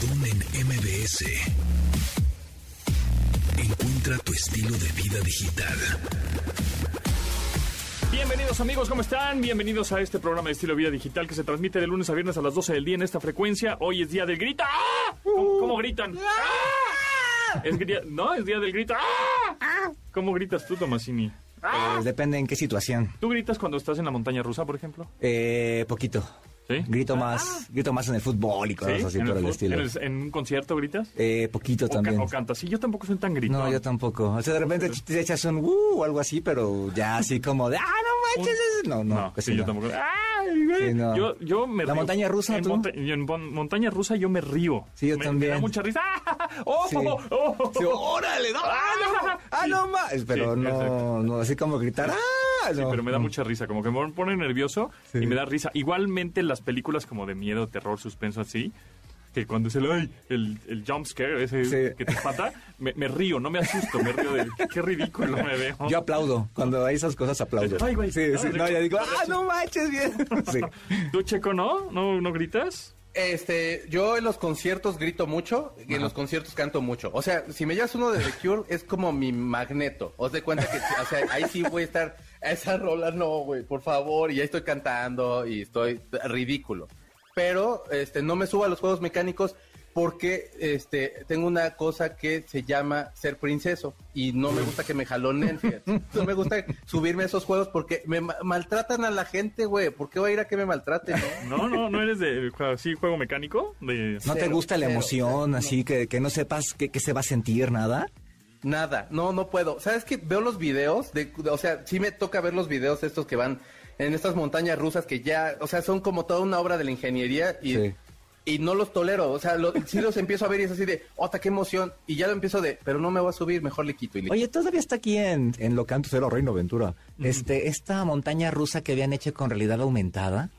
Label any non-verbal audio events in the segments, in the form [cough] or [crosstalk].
Pontón en MBS. Encuentra tu estilo de vida digital. Bienvenidos amigos, ¿cómo están? Bienvenidos a este programa de estilo de vida digital que se transmite de lunes a viernes a las 12 del día en esta frecuencia. Hoy es día del grito. ¡Ah! ¿Cómo, cómo gritan? ¡Ah! Es gri- no, es día del grito. ¡Ah! ¿Cómo gritas tú, Tomasini? Pues depende en qué situación. ¿Tú gritas cuando estás en la montaña rusa, por ejemplo? Eh, poquito. ¿Sí? Grito más, grito más en el fútbol y cosas ¿Sí? así ¿En por el, fut- estilo. ¿En, el- en un concierto gritas? Eh, poquito ¿O, ca- también. o cantas? Sí, yo tampoco soy tan gritón. No, yo tampoco. O sea, de repente te echas un uh o algo así, pero ya así como de, ah, no manches. es-". No, no, No, sí, yo tampoco. ¡Ay, Sí, no. yo, yo me ¿La río. montaña rusa, en tú? monta- en mon- montaña rusa yo me río. Sí, yo Me- también. Me da mucha risa. [laughs] ¡Ah! ¡Oh! Sí. ¡Oh! oh! Sí, órale, no, ah, no, ah, no más. Pero no, no, así como gritar, ah, Sí, no. pero me da mucha risa, como que me pone nervioso y me da risa. Igualmente las películas como de miedo, terror, suspenso así, que cuando es el, ay, el, el jump scare, ese Sí. que te espanta, me, me río, no me asusto, me río de qué ridículo me veo. Yo aplaudo. Cuando hay esas cosas aplaudo. Ay, güey. Sí, sí. No, ya digo, ah, no manches bien. Sí. ¿Tú, Checo, no? ¿No, no gritas? Este, yo en los conciertos grito mucho y en los conciertos canto mucho. O sea, si me llevas uno de The Cure, es como mi magneto. Os de cuenta que, o sea, ahí sí voy a estar, a esa rola no, güey, por favor, y ahí estoy cantando y estoy ridículo. Pero, este, no me subo a los juegos mecánicos porque, este, tengo una cosa que se llama ser princeso y no me gusta que me jaloneen, fíjate. [laughs] No me gusta subirme a esos juegos porque me ma- maltratan a la gente, güey. ¿Por qué voy a ir a que me maltraten, no? No, no, no eres de sí, juego mecánico. De... ¿No te gusta la cero, emoción, cero, así que, que no sepas qué, qué se va a sentir, nada? Nada, no, no puedo. ¿Sabes qué? Veo los videos, de, de- o sea, sí me toca ver los videos estos que van en estas montañas rusas que ya, o sea, son como toda una obra de la ingeniería y, Sí. y no los tolero. O sea, lo- sí los [laughs] empiezo a ver y es así de, ¡ota, qué emoción! Y ya lo empiezo de, pero no me voy a subir, mejor le quito y le Oye, todavía está aquí en, en Locanto Cero Reino Aventura. Este, esta montaña rusa que habían hecho con realidad aumentada.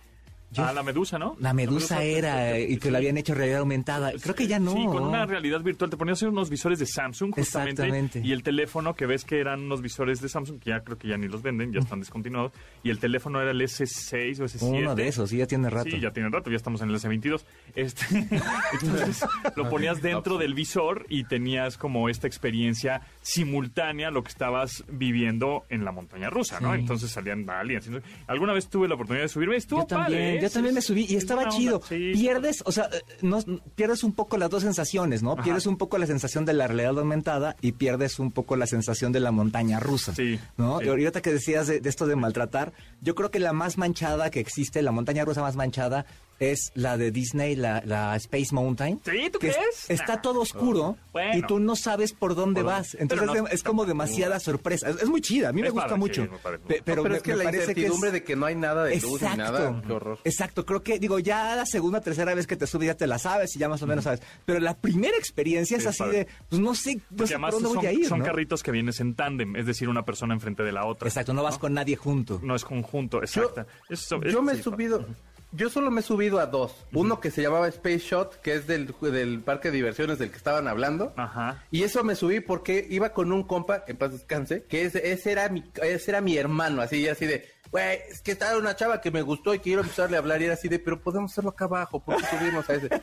Yo- Ah, la medusa, ¿no? la medusa era y que la habían hecho realidad aumentada. Creo que ya no. Sí, con una realidad virtual. Te ponías unos visores de Samsung, justamente. Exactamente. Y el teléfono, que ves que eran unos visores de Samsung, que ya creo que ya ni los venden, ya están descontinuados. Y el teléfono era el S6 o S7. Uno de esos, sí, ya tiene rato. Sí, ya tiene rato, ya estamos en el S22. Este, [laughs] entonces lo ponías dentro del visor y tenías como esta experiencia simultánea lo que estabas viviendo en la montaña rusa, ¿no? Sí. Entonces salían aliens. Alguna vez tuve la oportunidad de subirme, estuvo Yo padre, ¿eh? Yo también me subí y Es estaba chido. onda, sí. Pierdes, o sea, eh, no, pierdes un poco las dos sensaciones, ¿no? Ajá. Pierdes un poco la sensación de la realidad aumentada y pierdes un poco la sensación de la montaña rusa. Sí, ¿No? sí. Y ahorita que decías de, de esto de maltratar, yo creo que la más manchada que existe, la montaña rusa más manchada, es la de Disney, la, la Space Mountain. ¿Sí? ¿Tú que es- crees? está Nah. todo oscuro Bueno. y tú no sabes por dónde vas. Entonces no, es, es como demasiada sorpresa. Es, es muy chida, a mí me gusta padre, mucho. sí, me parece. Pe- pero, No, pero me- es que me la parece que es- incertidumbre de que no hay nada de luz ni Exacto. nada, qué horror. Exacto, creo que, digo, ya la segunda, tercera vez que te subes ya te la sabes y ya más o menos sabes. Pero la primera experiencia Sí, es así padre. de, pues no sé, no Porque sé por dónde son, voy a ir. son ¿no? carritos que vienes en tándem, es decir, una persona enfrente de la otra. Exacto, no vas con nadie junto. No es conjunto, exacto. Eso- Yo me he subido, yo solo me he subido a dos. Uno que se llamaba Space Shot, que es del, del parque de diversiones del que estaban hablando. Ajá. Y eso me subí porque iba con un compa, en paz descanse, que ese, ese era mi, ese era mi hermano, así, así de, güey, es que estaba una chava que me gustó y quiero empezarle a hablar y era así de, pero podemos hacerlo acá abajo, ¿por qué subimos a ese? [laughs]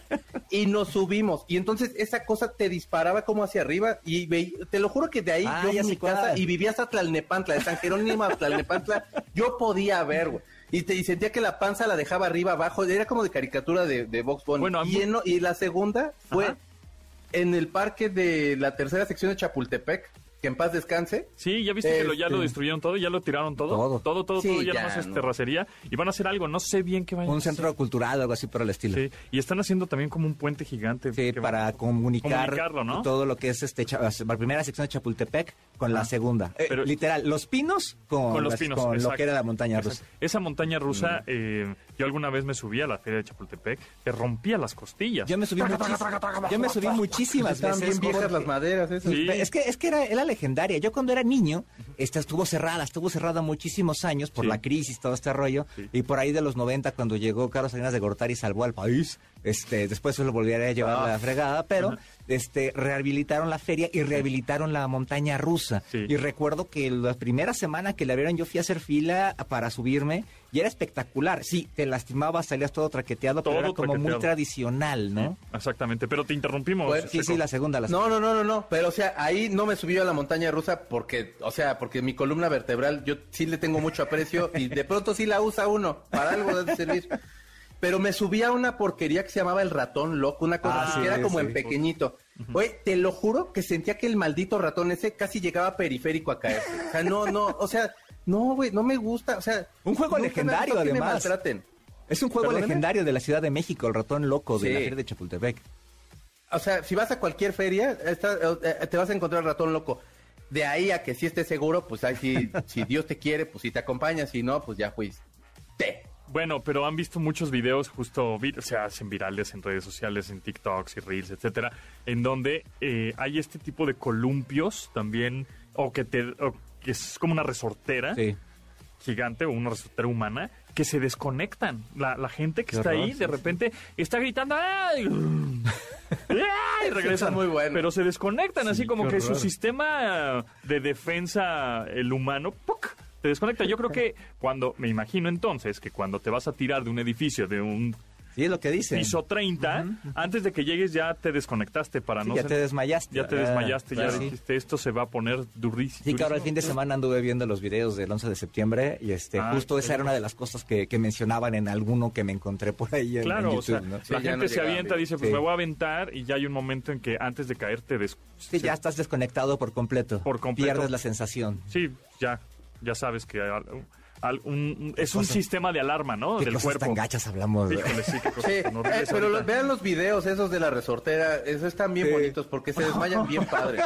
Y nos subimos. Y entonces esa cosa te disparaba como hacia arriba y veí- te lo juro que de ahí Ah, yo en mi casa y vivía hasta Tlalnepantla, de San Jerónimo a Tlalnepantla, yo podía ver, güey. Y, te, y sentía que la panza la dejaba arriba, abajo, era como de caricatura de, de Box Bunny. Bueno, y, en- y la segunda fue Ajá. en el parque de la tercera sección de Chapultepec, que en paz descanse. Sí, ya viste que lo, ya lo Este- destruyeron todo, ya lo tiraron todo. Todo. todo, todo, Sí, todo, ya, ya, no es terracería. Y van a hacer algo, no sé bien qué vayan a Un hacer. centro cultural algo así por el estilo. Sí, y están haciendo también como un puente gigante. Sí, que para va- comunicar comunicarlo, ¿no? todo lo que es este la primera sección de Chapultepec con la segunda. Eh, literal, los pinos con, con los las- pinos. con lo que era la montaña Exacto. rusa. Esa montaña rusa, eh, yo alguna vez me subí a la feria de Chapultepec, te rompía las costillas. Yo me subí muchísimas, yo me subí muchísimas Estaban veces. bien viejas porque- las maderas, esas. Sí. Es que, es que era, era legendaria. Yo cuando era niño, esta estuvo cerrada, estuvo cerrada muchísimos años por Sí. la crisis, todo este rollo. Sí. Y por ahí de los 90, cuando llegó Carlos Salinas de Gortari y salvó al país, Este, después se lo volvieron a llevar a Ah. la fregada, pero este, rehabilitaron la feria y rehabilitaron la montaña rusa. Sí. Y recuerdo que la primera semana que la vieron yo fui a hacer fila para subirme y era espectacular. Sí, te lastimabas, salías todo traqueteado, Todo pero era como muy tradicional, ¿no? Exactamente, pero te interrumpimos. Bueno, Sí, sí, la segunda, la No, no, no, no, no. Pero, o sea, ahí no me subí a la montaña rusa porque, o sea, porque mi columna vertebral, yo sí le tengo mucho aprecio y de pronto sí la usa uno. Para algo debe servir. Pero me subí a una porquería que se llamaba el ratón loco, una cosa Ah, así, sí, que era como sí. en pequeñito. Oye, te lo juro que sentía que el maldito ratón ese casi llegaba periférico a caer. O sea, no, no, o sea, no, güey, no me gusta. O sea, Un juego me legendario, me además. maltraten. Es un juego ¿Perdóname? legendario de la Ciudad de México, el ratón loco de Sí. la feria de Chapultepec. O sea, si vas a cualquier feria, está- eh, te vas a encontrar ratón loco. De ahí a que si estés seguro, pues ahí sí, si Dios te quiere, pues si te acompaña, si no, pues ya fuiste. Bueno, pero han visto muchos videos justo, o sea, hacen virales en redes sociales, en TikToks y Reels, etcétera, en donde eh, hay este tipo de columpios también, o que te, o que es como una resortera Sí. gigante o una resortera humana, que se desconectan. La, la gente que Qué está horror, ahí, sí, de sí. repente, está gritando ¡ay! [laughs] ¡ay! y regresan. muy bueno. Pero se desconectan, así como que su sistema de defensa, el humano, ¡puc! Te desconecta. Yo creo [laughs] que cuando, me imagino entonces, que cuando te vas a tirar de un edificio, de un Sí, es lo que dicen. piso 30, antes de que llegues ya te desconectaste para Sí, no ya ser- te desmayaste. ya te Ah, desmayaste, ya claro. dijiste, esto se va a poner durísimo. Sí, claro, el fin de semana anduve viendo los videos del 11 de septiembre y este Ah, justo esa era una de las cosas que, que mencionaban en alguno que me encontré por ahí en, Claro, en o sea, YouTube, ¿no? Sí, la gente no se avienta, dice, pues Sí. me voy a aventar y ya hay un momento en que antes de caer te des... Sí, ya estás desconectado por completo. Por completo. Pierdes la sensación. Sí, ya, ya sabes que al- al- un- es un sistema de alarma, ¿no? ¿Qué Del cosas cuerpo. tan gachas hablamos? Híjole, sí, qué cosas Sí, tan eh, pero los- vean los videos esos de la resortera, esos están bien Sí. bonitos porque se desmayan bien [laughs] padre.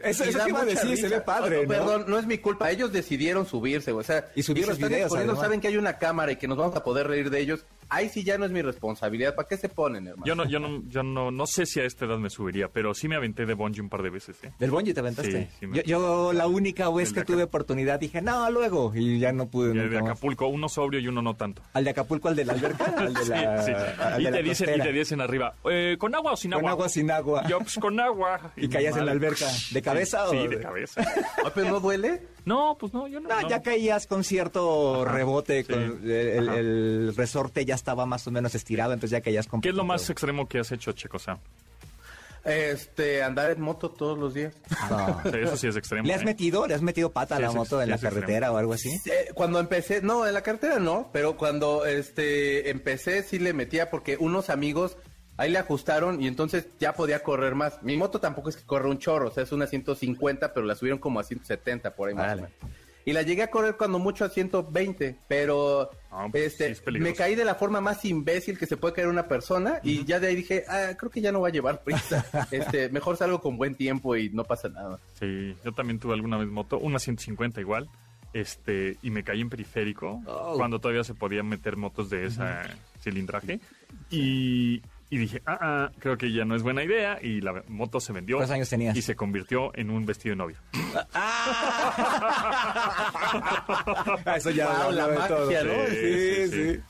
Eso- eso mucha decir, se ve padre, ¿no? Perdón, no es mi culpa, ellos decidieron subirse, güey, o sea, Y subir los están videos, exponiendo, además. saben que hay una cámara y que nos vamos a poder reír de ellos. Ahí sí ya no es mi responsabilidad, ¿para qué se ponen, hermano? Yo no, yo no, yo no, no sé si a esta edad me subiría, pero sí me aventé de bungee un par de veces, ¿eh? ¿Del bungee te aventaste? Sí, sí me- yo, yo la única vez El que tuve oportunidad dije, no, luego. Y ya no pude. Y el de más. Acapulco, uno sobrio y uno no tanto. ¿Al de Acapulco, al de la alberca? [laughs] Al de Sí, la, sí. al Y de la te dicen, y te dicen arriba, eh, ¿con agua o sin Con agua? agua, sin agua. Yo, pues con agua. [laughs] Y caías en la alberca. ¿De cabeza sí, o Sí, de- de cabeza. Ah, pero no duele. No, pues no, yo no. No, no. ya caías con cierto Ajá, rebote, sí, con el, el- ajá. el resorte ya estaba más o menos estirado, entonces ya caías con ¿Qué es lo más extremo que has hecho, Checo? Sam? Este, andar en moto todos los días. No. [laughs] Sí, Eso sí es extremo. ¿Le has ¿eh? metido? ¿Le has metido pata a la moto ex- en la extremo. carretera o algo así? Eh, cuando empecé, no, en la cartera no, pero cuando este empecé sí le metía porque unos amigos ahí le ajustaron y entonces ya podía correr más. Mi moto tampoco es que corre un chorro, o sea, es una 150, pero la subieron como a 170 por ahí más Vale. o menos. Y la llegué a correr cuando mucho a 120, pero Ah, pues sí este es me caí de la forma más imbécil que se puede caer una persona y ya de ahí dije, ah, creo que ya no va a llevar prisa. [laughs] este, mejor salgo con buen tiempo y no pasa nada. Sí, yo también tuve alguna vez moto, una 150 igual, este, y me caí en periférico, Oh. cuando todavía se podían meter motos de esa cilindraje, y, y dije, ah, ah, creo que ya no es buena idea, y la moto se vendió. ¿Cuántos años tenías? Y se convirtió en un vestido de novia. Ah, [laughs] eso ya Wow, la de todo. magia, ¿no? Sí, sí.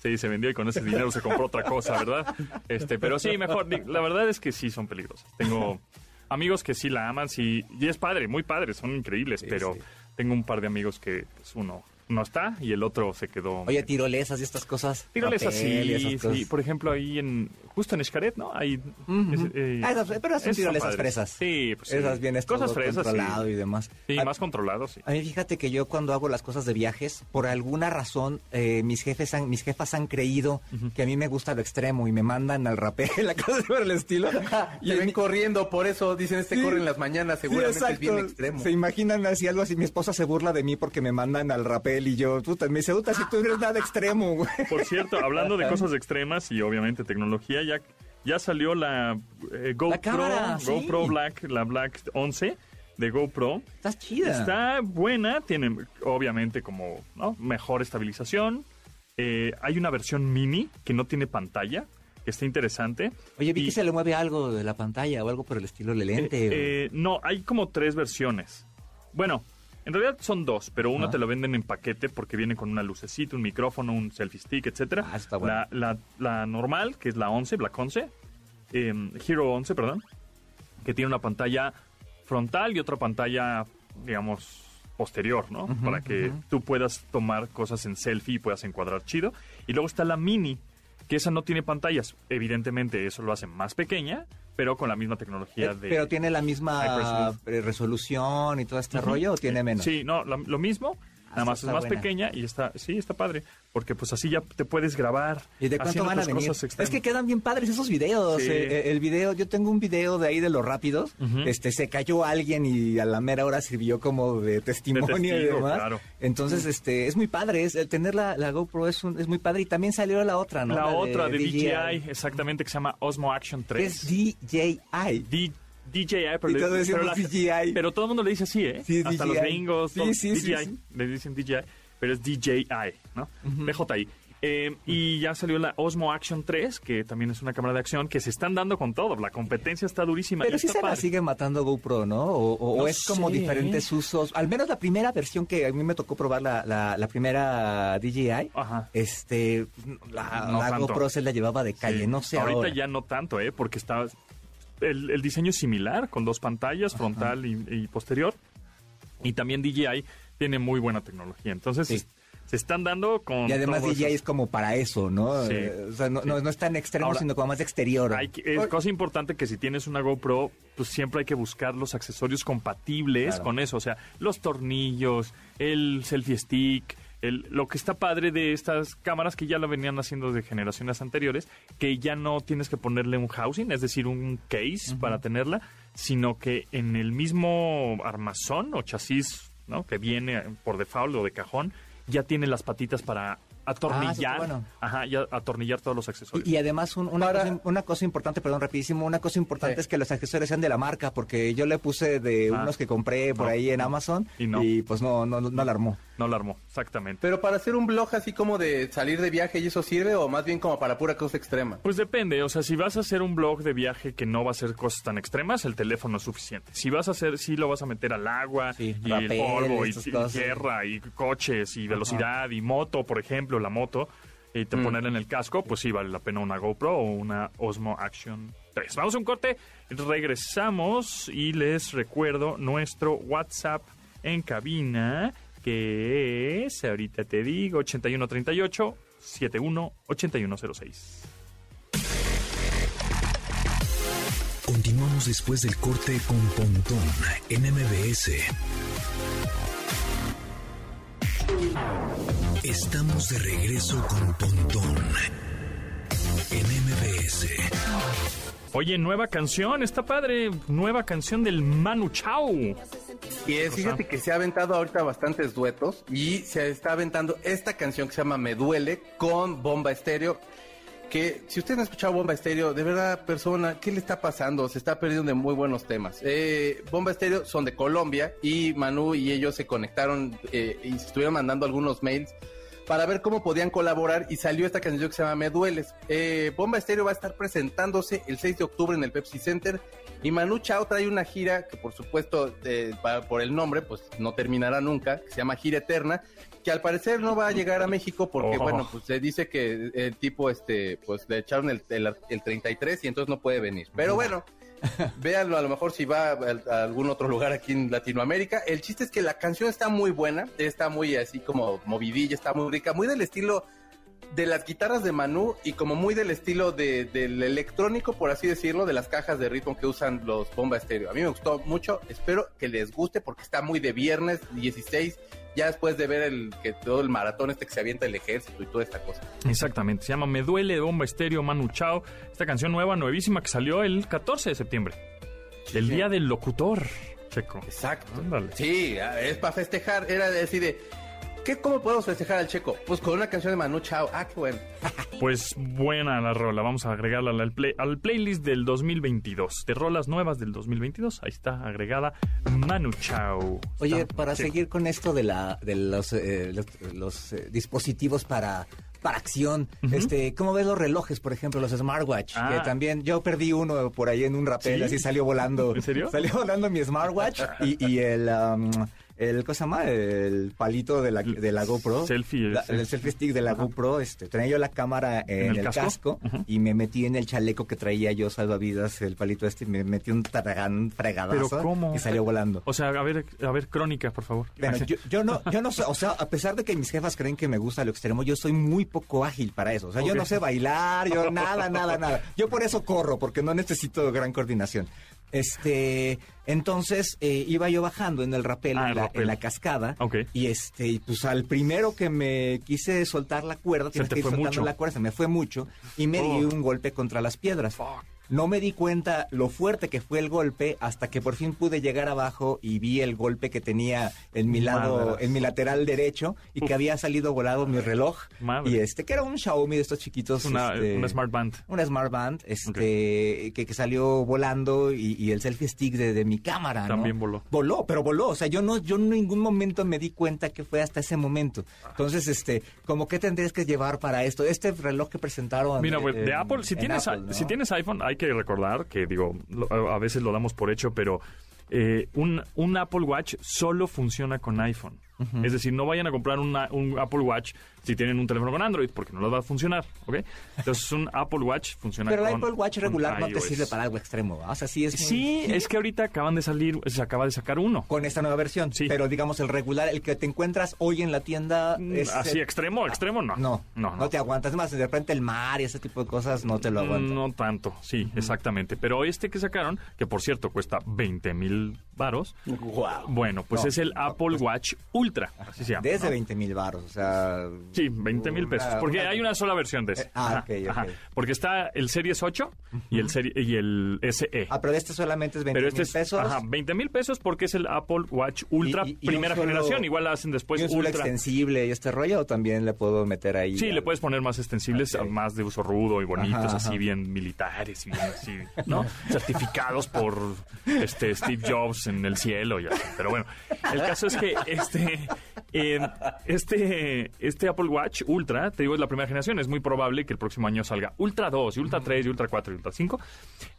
Sí, se vendió y con ese dinero se compró otra cosa, ¿verdad? Este, pero sí, mejor. La verdad es que sí son peligrosas. Tengo amigos que sí la aman, sí, y es padre, muy padre, son increíbles, pero sí. tengo un par de amigos que pues, uno no está y el otro se quedó. Oye, tirolesas y estas cosas. Tírales Rapel así, y esas sí, cosas. por ejemplo, ahí en, justo en Xcaret, ¿no? Ahí, es- eh, Ah, esas- pero son esas tirolesas padres. fresas. Sí, pues sí. Esas vienes Cosas todo fresas, controlado sí. y demás. Sí, A- más controlados, sí. A mí fíjate que yo cuando hago las cosas de viajes, por alguna razón, eh, mis jefes han, mis jefas han creído que a mí me gusta lo extremo y me mandan al rapel, [laughs] la cosa por el estilo. [laughs] Y ven corriendo, por eso dicen este Sí. corre en las mañanas, seguramente Sí, es bien extremo. Se imaginan así algo así. Mi esposa se burla de mí porque me mandan al rapel y yo, puta, me dice, puta, si tú eres nada extremo, güey. Por cierto, hablando de cosas extremas y obviamente tecnología, ya, ya salió la eh, GoPro, cámara, sí. GoPro Black, la Black 11 de GoPro. Estás chida. Está buena, tiene obviamente como ¿no? mejor estabilización. Eh, hay una versión mini que no tiene pantalla, que está interesante. Oye, vi Y- que se le mueve algo de la pantalla o algo por el estilo del lente. o- Eh, eh, no, hay como tres versiones. Bueno, En realidad son dos, pero uno te lo venden en paquete porque viene con una lucecita, un micrófono, un selfie stick, etcétera. Ah, está bueno. la, la, la normal, que es la 11, Black 11, eh, Hero 11, perdón, que tiene una pantalla frontal y otra pantalla, digamos, posterior, ¿no? Para que tú puedas tomar cosas en selfie y puedas encuadrar chido. Y luego está la mini, que esa no tiene pantallas. Evidentemente eso lo hace más pequeña, pero con la misma tecnología Eh, de... Pero tiene la misma eh, resolución y todo este rollo o tiene menos. Sí, no, la- lo mismo, nada más es más buena. pequeña y está, sí, está padre, porque pues así ya te puedes grabar. ¿Y de cuánto van a venir? Es que quedan bien padres esos videos. Sí. eh, eh, el video, yo tengo un video de ahí de los rápidos. Este se cayó alguien y a la mera hora sirvió como de testimonio y testigo, demás. claro. Entonces, este, es muy padre. Es, el tener la, la GoPro es, un- es muy padre. Y también salió la otra, ¿no? La, otra de DJI, DJI, exactamente, que se llama Osmo Action que 3. es DJI. D- DJI, pero, Y le- DJI. pero todo el mundo le dice así, ¿eh? Sí, Hasta DJI. los gringos, Sí, sí, sí, DJI, sí. le dicen DJI, pero es DJI, ¿no? DJI. Eh, y ya salió la Osmo Action 3, que también es una cámara de acción que se están dando con todo. La competencia está durísima. Pero sí está se la sigue matando GoPro, ¿no? O, o- o No es como diferentes usos. Al menos la primera versión que a mí me tocó probar, la, la, la primera DJI, Ajá. este, la, No la tanto. GoPro se la llevaba de calle. Sí. No sé Ahorita ahora. ya no tanto, ¿eh? Porque está... El, el diseño es similar, con dos pantallas, frontal y, y posterior. Y también DJI tiene muy buena tecnología. Entonces, Sí. se están dando con... Y además DJI eso. es como para eso, ¿no? Sí, o sea, no, no, no es tan extremo, Ahora, sino como más de exterior. Hay que- es cosa importante que si tienes una GoPro, pues siempre hay que buscar los accesorios compatibles Claro. con eso. O sea, los tornillos, el selfie stick, el, lo que está padre de estas cámaras que ya lo venían haciendo de generaciones anteriores, que ya no tienes que ponerle un housing, es decir, un case para tenerla, sino que en el mismo armazón o chasis ¿no? que viene por default o de cajón, ya tiene las patitas para atornillar, Ah, bueno. ajá, ya atornillar todos los accesorios. Y, y además un- una, Para- cosa, una cosa importante, perdón, rapidísimo, una cosa importante Sí. es que los accesorios sean de la marca, porque yo le puse de Ah. unos que compré por No. ahí en Amazon Y no. pues no, no, no la armó. No la armó, exactamente. Pero para hacer un blog así como de salir de viaje y eso sirve o más bien como para pura cosa extrema. Pues depende, o sea, si vas a hacer un blog de viaje que no va a ser cosas tan extremas, el teléfono es suficiente. Si vas a hacer, sí lo vas a meter al agua, Sí, y el rapel, polvo, y, y tierra, y coches, y velocidad, y moto, por ejemplo, la moto, y te poner en el casco, pues sí vale la pena una GoPro o una Osmo Action 3. Vamos a un corte, regresamos y les recuerdo nuestro WhatsApp en cabina, que es, ahorita te digo, 8138 718106. Continuamos después del corte con Pontón en MBS. Estamos de regreso con Pontón en MBS. Oye, nueva canción, está padre. Nueva canción del Manu Chao. Y es, fíjate que se ha aventado ahorita bastantes duetos y se está aventando esta canción que se llama Me Duele con Bomba Estéreo. Que si usted no ha escuchado Bomba Estéreo, de verdad, persona, ¿qué le está pasando? Se está perdiendo de muy buenos temas. Eh, Bomba Estéreo son de Colombia y Manu y ellos se conectaron eh, y se estuvieron mandando algunos mails para ver cómo podían colaborar y salió esta canción que se llama Me Dueles. Eh, Bomba Estéreo va a estar presentándose el 6 de octubre en el Pepsi Center y Manu Chao trae una gira que por supuesto eh, por el nombre pues no terminará nunca, que se llama Gira Eterna, que al parecer no va a llegar a México porque Oh. bueno, pues se dice que el tipo este pues le echaron el, el, el 33 y entonces no puede venir. Pero bueno, [laughs] véanlo a lo mejor si va a, a algún otro lugar aquí en Latinoamérica. El chiste es que la canción está muy buena, está muy así como movidilla, está muy rica, muy del estilo de las guitarras de Manu y como muy del estilo de, del electrónico, por así decirlo, de las cajas de ritmo que usan los Bomba Estéreo. A mí me gustó mucho, espero que les guste porque está muy de viernes 16, ya después de ver el que todo el maratón este que se avienta el ejército y toda esta cosa. Exactamente, se llama Me Duele de Bomba Estéreo Manu Chao. Esta canción nueva, nuevísima, que salió el 14 de septiembre. El sí. día del locutor, Checo. Exacto. Ándale. Sí, es para festejar, era decir de, ¿qué, ¿cómo podemos festejar al checo? Pues con una canción de Manu Chao, ah, qué bueno. [laughs] Pues buena la rola, vamos a agregarla al, play- al playlist del 2022, de rolas nuevas del 2022. Ahí está agregada Manu Chao. Oye, Está- para seguir con esto de la de los eh, los, los, eh, dispositivos para para acción, este, ¿cómo ves los relojes, por ejemplo, los smartwatch? Ah. Que también yo perdí uno por ahí en un rapel, ¿Sí? así salió volando. ¿En serio? [laughs] Salió volando mi smartwatch y, y el um, el cosa llama el palito de la, de la GoPro. Selfie, La- el selfie stick de la GoPro. Este, tenía yo la cámara en, ¿En el el, casco? y me metí en el chaleco que traía yo salvavidas, el palito este, y me metí un tragán fregadazo ¿Pero cómo? y salió volando. O sea, a ver, a ver, crónica, por favor. Bueno, yo, yo no, yo no sé, o sea, a pesar de que mis jefas creen que me gusta lo extremo, yo soy muy poco ágil para eso. O sea, yo no sé bailar, yo nada, nada, nada. Yo por eso corro, porque no necesito gran coordinación. Este, entonces eh, iba yo bajando en el rapel, Ah, en, el la, rapel. en la cascada, Ok. y este, y pues al primero que me quise soltar la cuerda, tienes te que ir fue soltando mucho. la cuerda, se me fue mucho, y me di Oh. un golpe contra las piedras. No me di cuenta lo fuerte que fue el golpe hasta que por fin pude llegar abajo y vi el golpe que tenía en mi lado, Madras. en mi lateral derecho y que había salido volado mi reloj. Madre. Y este, que era un Xiaomi de estos chiquitos. Una, este, una Smart Band. una Smart Band, este, que, que salió volando y, y el selfie stick de, de mi cámara, ¿no? También voló. Voló, pero voló. O sea, yo no, yo en ningún momento me di cuenta que fue hasta ese momento. Entonces, este, como que tendrías que llevar para esto. Este reloj que presentaron. Mira, pues, eh, de en- Apple, si en tienes, Apple, ¿no? si tienes iPhone, hay que recordar que, digo, a veces lo damos por hecho, pero eh, un, un Apple Watch solo funciona con iPhone. Es decir, no vayan a comprar una- un Apple Watch si tienen un teléfono con Android, porque no les va a funcionar, ¿ok? Entonces, un Apple Watch funciona Pero con el Apple Watch regular no te sirve para algo extremo, ¿va? O sea, sí es... Sí, es que ahorita acaban de salir, se acaba de sacar uno. Con esta nueva versión. Sí. Pero digamos, el regular, el que te encuentras hoy en la tienda... Es, Mm, Así, eh, extremo, extremo, no. No, no, no, no. te aguantas. Es más, de repente el mar y ese tipo de cosas no te lo aguantan. No tanto, sí, exactamente. Pero este que sacaron, que por cierto cuesta 20 mil varos, bueno, pues No, es el Apple Watch Ultra, así se llama. Desde ¿no? 20 mil baros, o sea... Sí, 20 mil pesos, porque hay una sola versión de ese. Ah, ok. Porque está el Series 8 y el serie, y el SE. Ah, pero este solamente es 20 pero este mil es pesos. ajá, 20 mil pesos porque es el Apple Watch Ultra Y- y- y primera solo- generación. Igual la hacen después ¿Y un solo Ultra. extensible y este rollo o también le puedo meter ahí? Sí, le puedes poner más extensibles, más de uso rudo y bonitos, Ajá, así ajá. bien militares y bien así, ¿no? [laughs] Certificados por este Steve Jobs en el cielo y así. Pero bueno, el caso es que este, [laughs] eh, este, este Apple Watch Ultra, te digo, es la primera generación. Es muy probable que el próximo año salga Ultra 2 y Ultra 3 y Ultra 4 y Ultra 5.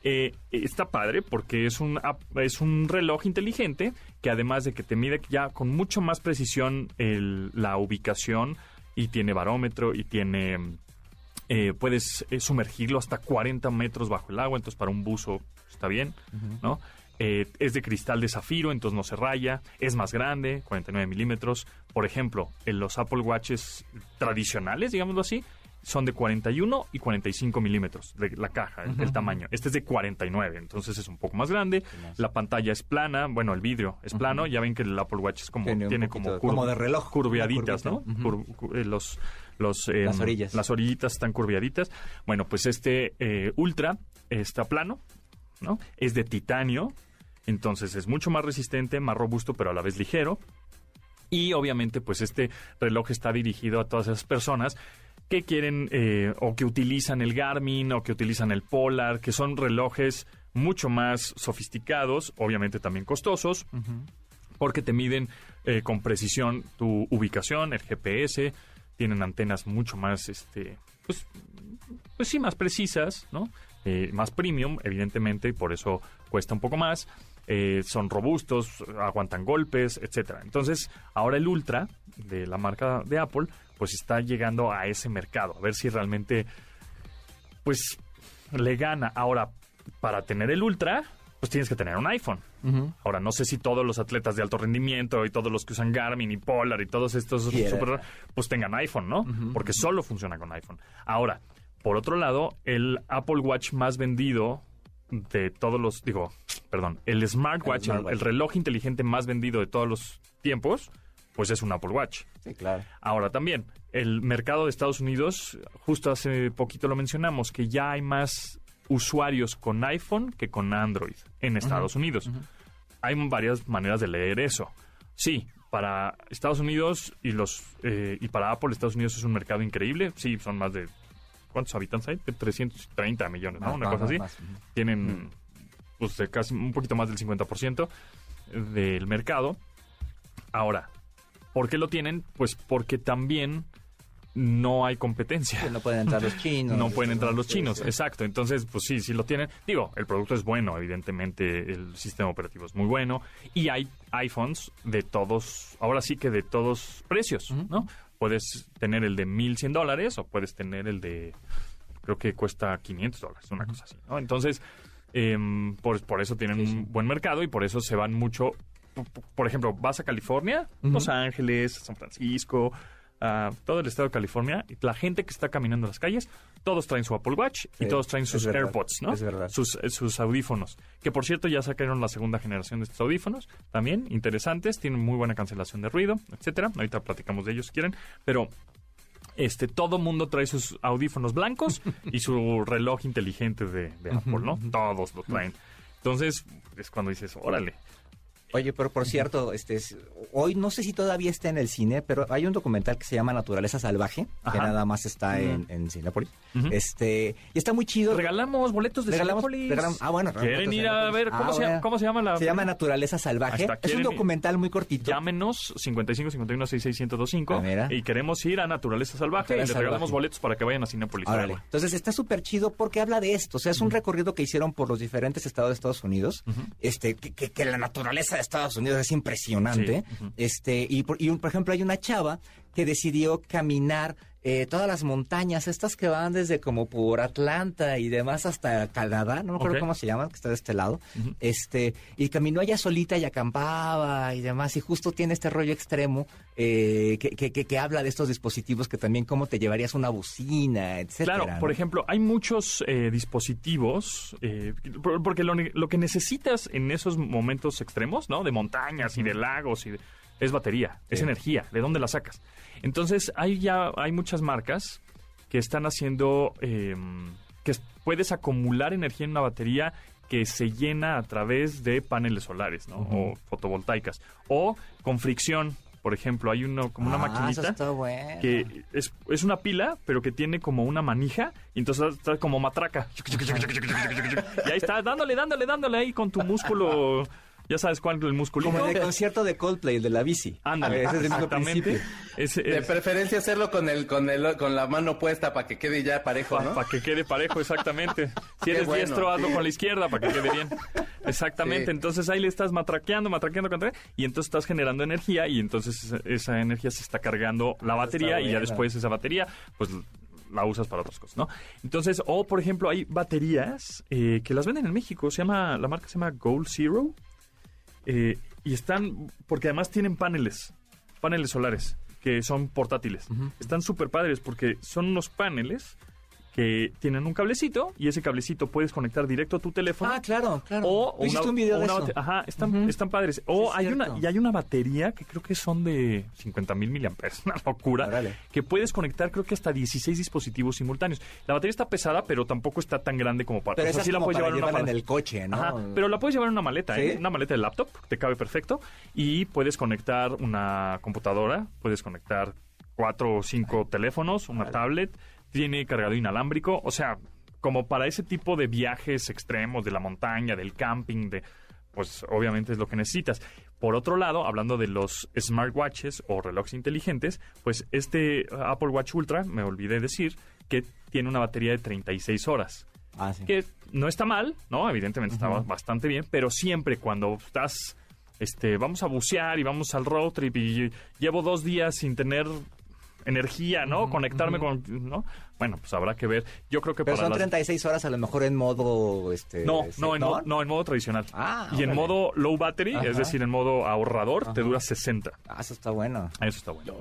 Eh, está padre porque es un, es un reloj inteligente que además de que te mide ya con mucho más precisión el- la ubicación y tiene barómetro y tiene... eh, puedes eh, sumergirlo hasta 40 metros bajo el agua, entonces para un buzo está bien, ¿no? Eh, es de cristal de zafiro, entonces no se raya, es más grande, 49 milímetros. Por ejemplo, en los Apple Watches tradicionales, digámoslo así, son de 41 y 45 milímetros de la caja, el, el tamaño. Este es de 49, entonces es un poco más grande. La pantalla es plana, bueno, el vidrio es plano. Ya ven que el Apple Watch es como Tiene tiene, como poquito- como de reloj, curviaditas, ¿no? Cur- eh, los los eh, Las orillas. las orillitas están curviaditas. Bueno, pues este eh, Ultra está plano, ¿no? Es de titanio, entonces es mucho más resistente, más robusto, pero a la vez ligero. Y obviamente, pues este reloj está dirigido a todas esas personas que quieren eh, o que utilizan el Garmin o que utilizan el Polar, que son relojes mucho más sofisticados, obviamente también costosos, porque te miden eh, con precisión tu ubicación, el GPS, tienen antenas mucho más, este, pues, pues sí, más precisas, ¿no? Eh, más premium, evidentemente, y por eso cuesta un poco más. Eh, son robustos, aguantan golpes, etcétera. Entonces, ahora el Ultra de la marca de Apple, pues está llegando a ese mercado, a ver si realmente, pues, le gana. Ahora, para tener el Ultra, pues tienes que tener un iPhone. Ahora, no sé si todos los atletas de alto rendimiento y todos los que usan Garmin y Polar y todos estos Yeah. super, pues tengan iPhone, ¿no? Porque solo funciona con iPhone. Ahora, por otro lado, el Apple Watch más vendido de todos los, digo, perdón, el smartwatch, el, smartwatch. el reloj inteligente más vendido de todos los tiempos, pues es un Apple Watch. Sí, claro. Ahora también, el mercado de Estados Unidos, justo hace poquito lo mencionamos, que ya hay más usuarios con iPhone que con Android en Estados Unidos. Hay varias maneras de leer eso. Sí, para Estados Unidos y los eh, y para Apple Estados Unidos es un mercado increíble. Sí, son más de ¿cuántos habitantes hay? De 330 millones, ¿no? Más, Una más, cosa así. más. Tienen pues de casi un poquito más del 50% del mercado. Ahora, ¿por qué lo tienen? Pues porque también no hay competencia. Que no pueden entrar los [laughs] chinos. No pueden entrar los chinos, exacto. Entonces, pues sí, sí lo tienen. Digo, el producto es bueno, evidentemente el sistema operativo es muy bueno. Y hay iPhones de todos, ahora sí que de todos precios, ¿no? Puedes tener el de 1.100 dólares o puedes tener el de, creo que cuesta 500 dólares, una cosa así, ¿no? Entonces, em, por, por eso tienen un buen mercado y por eso se van mucho. Por ejemplo, vas a California, Los Ángeles, San Francisco, a todo el estado de California, y la gente que está caminando en las calles, todos traen su Apple Watch y todos traen sus verdad, AirPods, ¿no? es verdad. Sus, eh, sus audífonos. Que por cierto ya sacaron la segunda generación de estos audífonos, también interesantes, tienen muy buena cancelación de ruido, etcétera. Ahorita platicamos de ellos si quieren, pero este todo mundo trae sus audífonos blancos [laughs] y su reloj inteligente de, de Apple, ¿no? Todos lo traen. Entonces, es cuando dices, órale. Oye, pero por cierto, este es- hoy no sé si todavía está en el cine, pero hay un documental que se llama Naturaleza Salvaje, que nada más está en, en. Este, y está muy chido. Regalamos boletos de Regalamos- regalamos- ah, bueno, ¿Quieren ir a ver cómo, Ah, se, bueno. cómo se llama la Se llama Naturaleza Salvaje. Es un documental muy cortito. Llámenos 55 51 66 1025 Ah, y queremos ir a Naturaleza Salvaje y les regalamos Salvaje. boletos para que vayan a verla. Entonces está súper chido porque habla de esto. O sea, es un recorrido que hicieron por los diferentes estados de Estados Unidos. Este, que, que- que la naturaleza de Estados Unidos es impresionante. Sí. Este, y por, y un- por ejemplo, hay una chava que decidió caminar eh, todas las montañas, estas que van desde como por Atlanta y demás hasta Canadá, no me acuerdo cómo se llaman, que está de este lado. Este, y caminó allá solita y acampaba y demás. Y justo tiene este rollo extremo eh, que, que, que- que habla de estos dispositivos que también cómo te llevarías una bocina, etcétera. Claro, por ejemplo, hay muchos eh, dispositivos, eh, por- porque lo, lo que necesitas en esos momentos extremos, ¿no? De montañas y de lagos, y de- es batería, es Sí. energía. ¿De dónde la sacas? Entonces, hay ya hay muchas marcas que están haciendo eh, que es- puedes acumular energía en una batería que se llena a través de paneles solares, ¿no? O fotovoltaicas. O con fricción. Por ejemplo, hay uno como una Ah, maquinita bueno. que es, es una pila, pero que tiene como una manija, y entonces está como matraca. Y ahí está, dándole, dándole, dándole ahí con tu músculo, ya sabes cuál, el musculito. Como en el concierto de Coldplay, el de la bici. Ándale, Ese es el mismo exactamente. De preferencia hacerlo con el, con el, con la mano puesta para que quede ya parejo, para ¿no? que quede parejo, exactamente. [laughs] Si eres bueno, diestro, hazlo sí. con la izquierda para que quede bien. [laughs] Exactamente, Sí. entonces ahí le estás matraqueando, matraqueando, matraqueando, y entonces estás generando energía y entonces esa, esa energía se está cargando la batería y ya después esa batería, pues la usas para otras cosas, ¿no? Entonces, o por ejemplo, hay baterías eh, que las venden en México, se llama, la marca se llama Gold Zero, eh, y están, porque además tienen paneles, paneles solares, que son portátiles. Están súper padres porque son unos paneles que tienen un cablecito y ese cablecito puedes conectar directo a tu teléfono. Ah, claro, claro. O Tú hiciste una- un video o de eso. Ajá, están, están padres. O Sí, hay una, y hay una batería que creo que son de 50 mil miliamperes, [laughs] una locura, Órale. que puedes conectar creo que hasta 16 dispositivos simultáneos. La batería está pesada, pero tampoco está tan grande como para... Pero o sea, sí la puedes llevar en en el coche, ¿no? Ajá, pero la puedes llevar en una maleta, ¿Sí? ¿eh? Una maleta de laptop, te cabe perfecto. Y puedes conectar una computadora, puedes conectar cuatro o cinco teléfonos, una tablet, tiene cargador inalámbrico, o sea, como para ese tipo de viajes extremos de la montaña, del camping, de pues obviamente es lo que necesitas. Por otro lado, hablando de los smartwatches o relojes inteligentes, pues este Apple Watch Ultra, me olvidé decir, que tiene una batería de 36 horas Ah, sí. que no está mal, ¿no? Evidentemente está bastante bien, pero siempre cuando estás, este, vamos a bucear y vamos al road trip y llevo dos días sin tener energía, ¿no? Conectarme con, ¿no? Bueno, pues habrá que ver. Yo creo que Pero para son las... 36 horas a lo mejor en modo... Este, No, no, en modo, no, en modo tradicional. Ah, y en modo low battery, Ajá. es decir, en modo ahorrador, te dura 60. Ah, eso está bueno. Eso está bueno.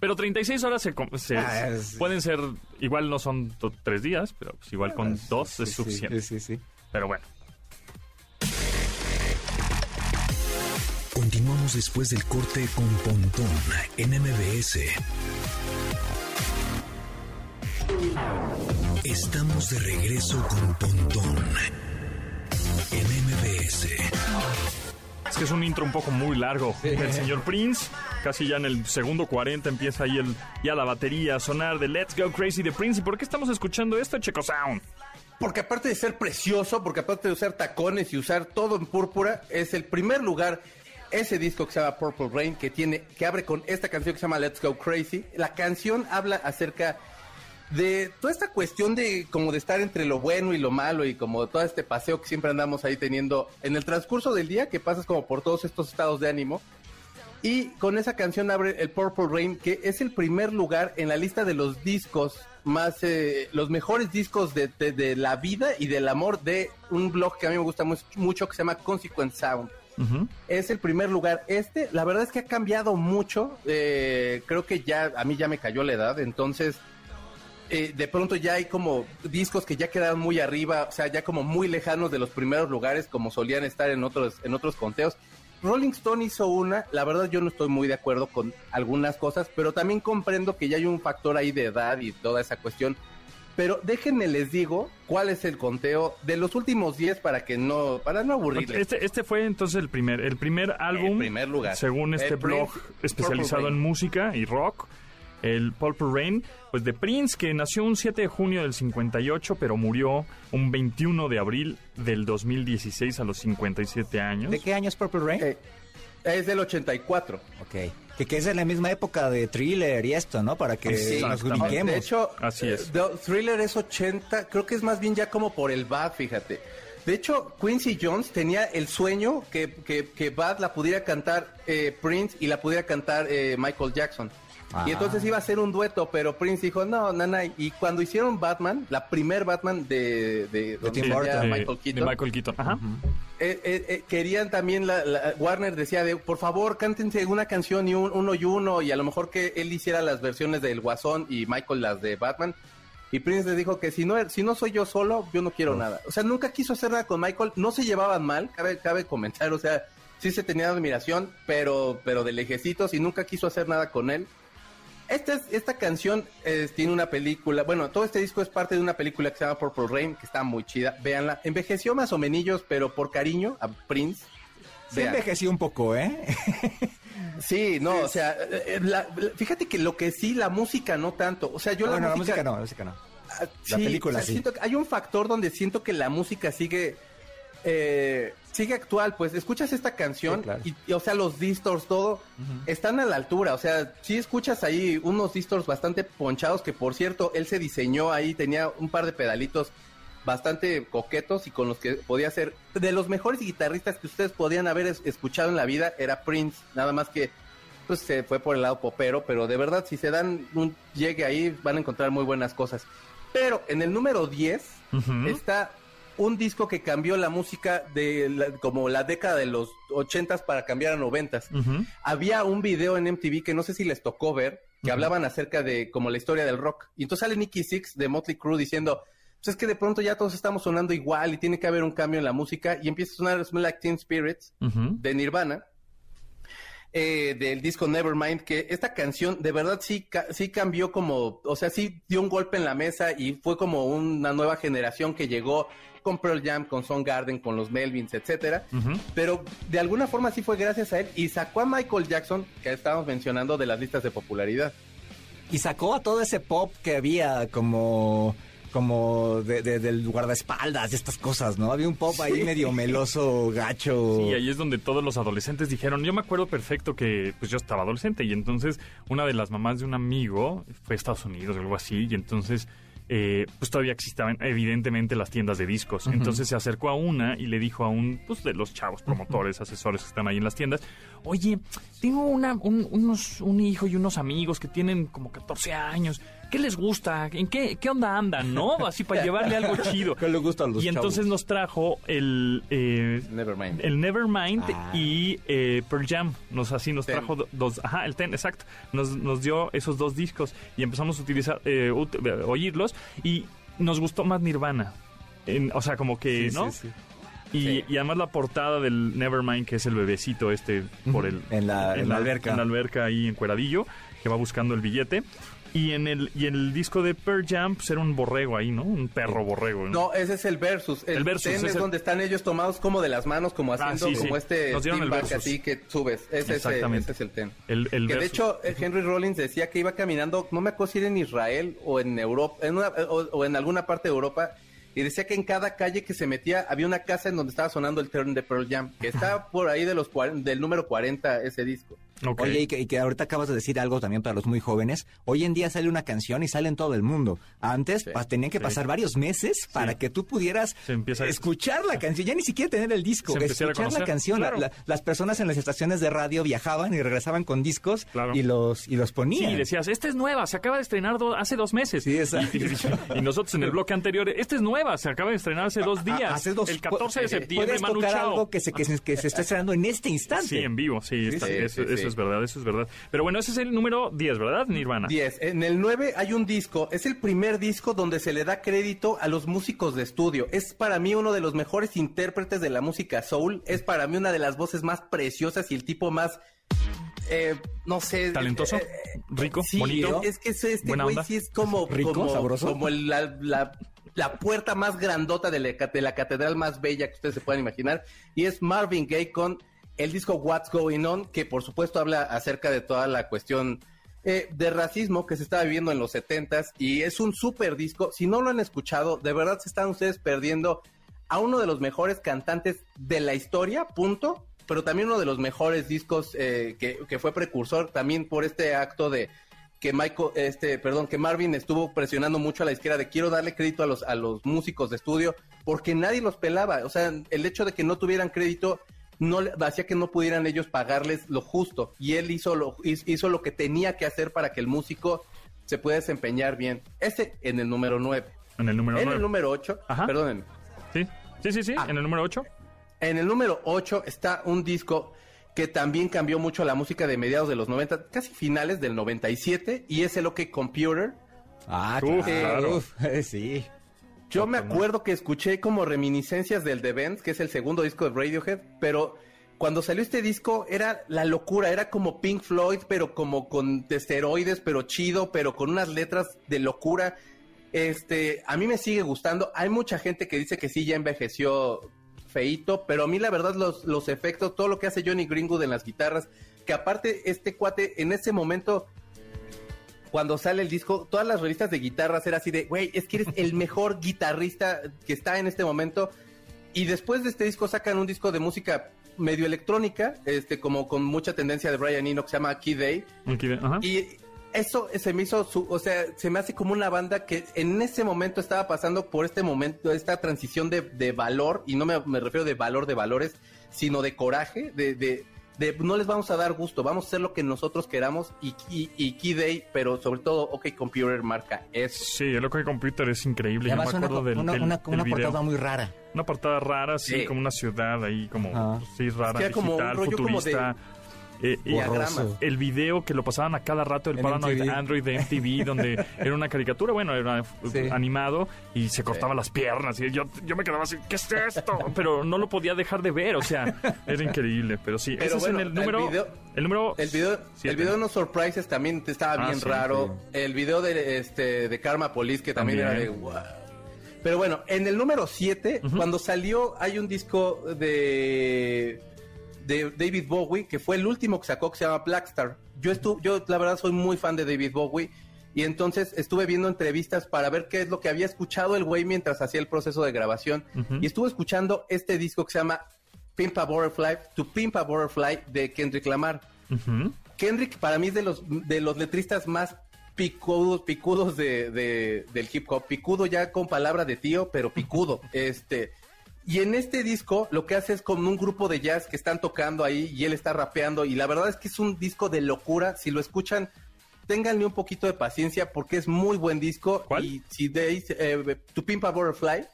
Pero 36 horas se, Ah, es- pueden ser, igual no son tres días, pero pues igual con Sí, dos sí, es suficiente. Sí, sí, sí. Pero bueno. Continuamos después del corte con Pontón en MBS. Estamos de regreso con Pontón en MBS. Es que es un intro un poco muy largo. El señor Prince, casi ya en el segundo 40 empieza ahí el, ya la batería a sonar de Let's Go Crazy de Prince. ¿Y por qué estamos escuchando esto, Checo Sound? Porque aparte de ser precioso, porque aparte de usar tacones y usar todo en púrpura, es el primer lugar ese disco que se llama Purple Rain, que tiene, que abre con esta canción que se llama Let's Go Crazy. La canción habla acerca de toda esta cuestión de como de estar entre lo bueno y lo malo y como todo este paseo que siempre andamos ahí teniendo en el transcurso del día, que pasas como por todos estos estados de ánimo. Y con esa canción abre el Purple Rain, que es el primer lugar en la lista de los discos más, eh, los mejores discos de, de- de la vida y del amor de un blog que a mí me gusta mu- mucho que se llama Consequent Sound. Es el primer lugar. Este, la verdad es que ha cambiado mucho. eh, creo que ya, a mí ya me cayó la edad, entonces eh, de pronto ya hay como discos que ya quedaron muy arriba, o sea, ya como muy lejanos de los primeros lugares como solían estar en otros, en otros conteos. Rolling Stone hizo una, la verdad yo no estoy muy de acuerdo con algunas cosas, pero también comprendo que ya hay un factor ahí de edad y toda esa cuestión. Pero déjenme les digo cuál es el conteo de los últimos 10 para que no, para no aburrirles. Este, este fue entonces el primer, el primer álbum, primer lugar. según este El blog Prince, especializado Purple en Rain. música y rock, el Purple Rain, pues de Prince, que nació un 7 de junio del 58, pero murió un 21 de abril del 2016 a los 57 años. ¿De qué año es Purple Rain? Eh, es del 84. Ok. Que, que es en la misma época de Thriller y esto, ¿no? Para que Sí, nos ubiquemos. De hecho, Así es. The Thriller es 80, creo que es más bien ya como por el Bad, fíjate. De hecho, Quincy Jones tenía el sueño que, que, que Bad la pudiera cantar eh, Prince y la pudiera cantar eh, Michael Jackson. Y entonces iba a ser un dueto, pero Prince dijo, no, nana. Y cuando hicieron Batman, la primer Batman de, de, Tim Burton. de, Michael de Keaton, Michael Keaton. Ajá. eh, eh, eh, querían también, la, la- Warner decía de, por favor, cántense una canción y un, uno y uno, y a lo mejor que él hiciera las versiones del Guasón y Michael las de Batman. Y Prince le dijo que si no, si no soy yo solo, yo no quiero nada. O sea, nunca quiso hacer nada con Michael, no se llevaban mal, cabe, cabe comentar, o sea, sí se tenía admiración, pero, pero de lejecitos y nunca quiso hacer nada con él. Esta, es- esta canción tiene una película, bueno, todo este disco es parte de una película que se llama Purple Rain, que está muy chida, véanla. Envejeció más o menos, pero por cariño a Prince. Sí vean. envejeció un poco, ¿eh? [laughs] Sí, no, o sea, eh, eh, la- la- fíjate que lo que sí, la música no tanto. O sea, yo la, la música, música no, la música no. Ah, La película sí. siento que hay un factor donde siento que la música sigue eh, sigue actual. Pues escuchas esta canción Sí, claro. y, y, o sea, los distors, todo, están a la altura. O sea, sí escuchas ahí unos distors bastante ponchados que, por cierto, él se diseñó ahí, tenía un par de pedalitos bastante coquetos y con los que podía ser de los mejores guitarristas que ustedes podían haber es- escuchado en la vida era Prince, nada más que pues se fue por el lado popero, pero de verdad si se dan un llegue ahí van a encontrar muy buenas cosas. Pero en el número 10 Ujú. está un disco que cambió la música de la- como la década de los 80s para cambiar a 90s. Ujú. Había un video en MTV que no sé si les tocó ver, que hablaban acerca de como la historia del rock. Y entonces sale Nicky Six de Motley Crue diciendo, pues es que de pronto ya todos estamos sonando igual y tiene que haber un cambio en la música. Y empieza a sonar Smell Like Teen Spirits Ujú. de Nirvana, eh, del disco Nevermind, que esta canción de verdad sí, ca- sí cambió como, o sea, sí dio un golpe en la mesa y fue como una nueva generación que llegó con Pearl Jam, con Soundgarden, con los Melvins, etcétera. Pero de alguna forma sí fue gracias a él y sacó a Michael Jackson, que estábamos mencionando, de las listas de popularidad. Y sacó a todo ese pop que había como como de, de- del guardaespaldas, de estas cosas, ¿no? Había un pop ahí medio meloso, gacho. Sí, ahí es donde todos los adolescentes dijeron, yo me acuerdo perfecto que pues yo estaba adolescente y entonces una de las mamás de un amigo fue a Estados Unidos o algo así y entonces eh, pues todavía existían evidentemente las tiendas de discos. Entonces se acercó a una y le dijo a un pues de los chavos promotores, asesores que están ahí en las tiendas, oye, tengo una, un, unos, un hijo y unos amigos que tienen como 14 años. ¿Qué les gusta? ¿En qué, qué onda andan? ¿No? Así para llevarle algo chido. [laughs] ¿Qué le gusta a los Y entonces chavos? nos trajo el, eh, Nevermind. el Nevermind Ah. y eh, Pearl Jam. Nos así nos Ten. trajo do- dos, ajá, el Ten, exacto. Nos, nos dio esos dos discos y empezamos a utilizar, eh, ut- eh, oírlos y nos gustó más Nirvana. En- o sea, como que, Sí, ¿no? sí, sí. Y, Sí. y además la portada del Nevermind, que es el bebecito este por el En la- en la alberca. En la alberca ahí en Cueradillo, que va buscando el billete. Y en el, y en el disco de Pearl Jam, pues era un borrego ahí, ¿no? Un perro borrego. ¿no? No, ese es el versus. El, El versus, ten es es el- donde están ellos tomados como de las manos, como Ah, haciendo sí. como este Nos dieron el steam back versus. así que subes. Ese, es, Exactamente. ese es el ten. El, el que de hecho eh, Henry Rollins decía que iba caminando, no me acuerdo si era en Israel o en Europa, en una- o, o en alguna parte de Europa, y decía que en cada calle que se metía había una casa en donde estaba sonando el Turn de Pearl Jam, que está por ahí de los del número 40 ese disco. Oye, y que, y que ahorita acabas de decir algo también para los muy jóvenes. Hoy en día sale una canción y sale en todo el mundo. Antes Sí. tenían que Sí. pasar varios meses para que tú pudieras a- escuchar la canción. Ya ni siquiera tener el disco, Se escuchar la canción. La- Claro. la- las personas en las estaciones de radio viajaban y regresaban con discos Claro. y los y los ponían. y decías, esta es nueva, se acaba de estrenar do- hace dos meses. Sí, exacto. [laughs] Y, y nosotros en el bloque anterior, esta es nueva, se acaba de estrenar hace dos días. Hace dos- el 14 de eh, septiembre, Puedes Manu tocar Chao. algo que se, que, se, que se está estrenando en este instante. Sí, en vivo, sí, está- eso, eso es verdad, eso es verdad. Pero bueno, ese es el número 10, ¿verdad, Nirvana? 10. En el 9 hay un disco, es el primer disco donde se le da crédito a los músicos de estudio. Es para mí uno de los mejores intérpretes de la música soul, es para mí una de las voces más preciosas y el tipo más, eh, no sé... Talentoso, eh, rico, sí, bonito. Es que este güey sí es como... Rico, como, sabroso. Como el- la, la- la puerta más grandota de la, de la catedral más bella que ustedes se puedan imaginar. Y es Marvin Gaye con el disco What's Going On, que por supuesto habla acerca de toda la cuestión eh, de racismo que se estaba viviendo en los 70s. Y es un super disco. Si no lo han escuchado, de verdad se están ustedes perdiendo a uno de los mejores cantantes de la historia, punto. Pero también uno de los mejores discos eh, que, que fue precursor también por este acto de que Michael, este, perdón, que Marvin estuvo presionando mucho a la izquierda de quiero darle crédito a los, a los músicos de estudio porque nadie los pelaba. O sea, el hecho de que no tuvieran crédito no le- hacía que no pudieran ellos pagarles lo justo. Y él hizo lo, hizo, lo que tenía que hacer para que el músico se pueda desempeñar bien. Ese en el número 9. En el número En 9. el número 8, Ajá. perdónenme. Sí, sí, sí, sí, Ah. en el número 8. En el número 8 está un disco que también cambió mucho la música de mediados de los 90, casi finales del 97, y es el OK Computer. Ah, Uf, claro. claro. Uf, [laughs] sí. Yo me acuerdo que escuché como reminiscencias del The Bends, que es el segundo disco de Radiohead, pero cuando salió este disco era la locura, era como Pink Floyd, pero como con esteroides, pero chido, pero con unas letras de locura. Este, a mí me sigue gustando. Hay mucha gente que dice que sí ya envejeció feito, pero a mí la verdad los, los efectos, todo lo que hace Johnny Greenwood en las guitarras, que aparte este cuate en ese momento cuando sale el disco, todas las revistas de guitarras era así de, güey, es que eres el mejor guitarrista que está en este momento. Y después de este disco sacan un disco de música medio electrónica, este, como con mucha tendencia de Brian Eno, que se llama Key Day. Aquí, ajá. Y eso se me hizo, su, o sea, se me hace como una banda que en ese momento estaba pasando por este momento, esta transición de, de valor, y no me, me refiero de valor de valores, sino de coraje, de, de, de no les vamos a dar gusto, vamos a hacer lo que nosotros queramos, y, y, y Key Day, pero sobre todo OK Computer marca eso. Sí, el OK Computer es increíble. Y Yo me además una, acuerdo del, una, del- una, del una video. portada muy rara. Una portada rara, sí, Sí. como una ciudad ahí, como, pues, sí, rara, que era como un digital, rollo como de futurista. Eh, y el video que lo pasaban a cada rato, el Paranoid MTV. Android de MTV, donde [laughs] era una caricatura, bueno, era Sí. animado y se cortaba las piernas. Y yo, yo me quedaba así, ¿qué es esto? Pero no lo podía dejar de ver, o sea, era increíble. Pero sí, Pero ese bueno, es en el el número. video- el número. El video, siete. el video de No Surprises también estaba Ah, bien sí, raro. El video de este de Karma Police que también, También. era de wow. Pero bueno, en el número 7, cuando salió, hay un disco de de David Bowie que fue el último que sacó que se llama Blackstar. Yo estuve, yo la verdad soy muy fan de David Bowie y entonces estuve viendo entrevistas para ver qué es lo que había escuchado el güey mientras hacía el proceso de grabación y estuve escuchando este disco que se llama Pimp a Butterfly, To Pimp a Butterfly de Kendrick Lamar. Kendrick para mí es de los de los letristas más picudos, picudos de, de- del hip hop. Picudo ya con palabra de tío, pero picudo. [laughs] Este. Y en este disco lo que hace es con un grupo de jazz que están tocando ahí y él está rapeando. Y la verdad es que es un disco de locura. Si lo escuchan, ténganle un poquito de paciencia porque es muy buen disco. ¿Cuál? Y si de eh, To Pimp a Butterfly